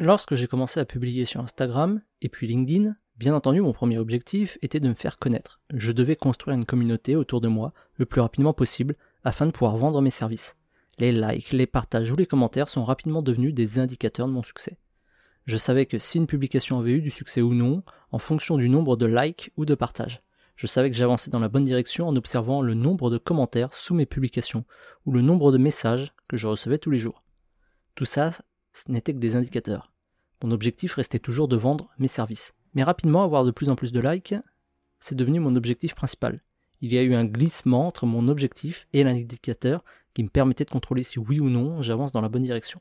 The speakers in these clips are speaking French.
Lorsque j'ai commencé à publier sur Instagram et puis LinkedIn, bien entendu mon premier objectif était de me faire connaître. Je devais construire une communauté autour de moi le plus rapidement possible afin de pouvoir vendre mes services. Les likes, les partages ou les commentaires sont rapidement devenus des indicateurs de mon succès. Je savais que si une publication avait eu du succès ou non, en fonction du nombre de likes ou de partages. Je savais que j'avançais dans la bonne direction en observant le nombre de commentaires sous mes publications ou le nombre de messages que je recevais tous les jours. Tout ça, ce n'était que des indicateurs. Mon objectif restait toujours de vendre mes services. Mais rapidement, avoir de plus en plus de likes, c'est devenu mon objectif principal. Il y a eu un glissement entre mon objectif et l'indicateur qui me permettait de contrôler si oui ou non j'avance dans la bonne direction.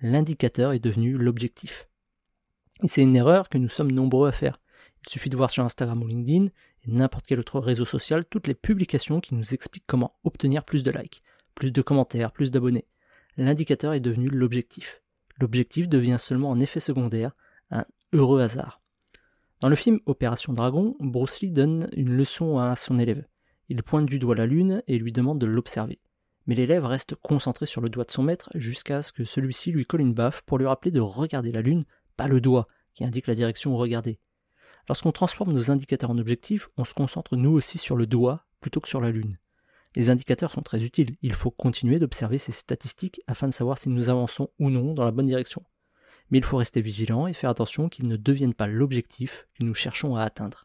L'indicateur est devenu l'objectif. Et c'est une erreur que nous sommes nombreux à faire. Il suffit de voir sur Instagram ou LinkedIn et n'importe quel autre réseau social toutes les publications qui nous expliquent comment obtenir plus de likes, plus de commentaires, plus d'abonnés. L'indicateur est devenu l'objectif. L'objectif devient seulement un effet secondaire, un heureux hasard. Dans le film Opération Dragon, Bruce Lee donne une leçon à son élève. Il pointe du doigt la lune et lui demande de l'observer. Mais l'élève reste concentré sur le doigt de son maître jusqu'à ce que celui-ci lui colle une baffe pour lui rappeler de regarder la lune, pas le doigt, qui indique la direction regarder. Lorsqu'on transforme nos indicateurs en objectifs, on se concentre nous aussi sur le doigt plutôt que sur la Lune. Les indicateurs sont très utiles, il faut continuer d'observer ces statistiques afin de savoir si nous avançons ou non dans la bonne direction. Mais il faut rester vigilant et faire attention qu'ils ne deviennent pas l'objectif que nous cherchons à atteindre.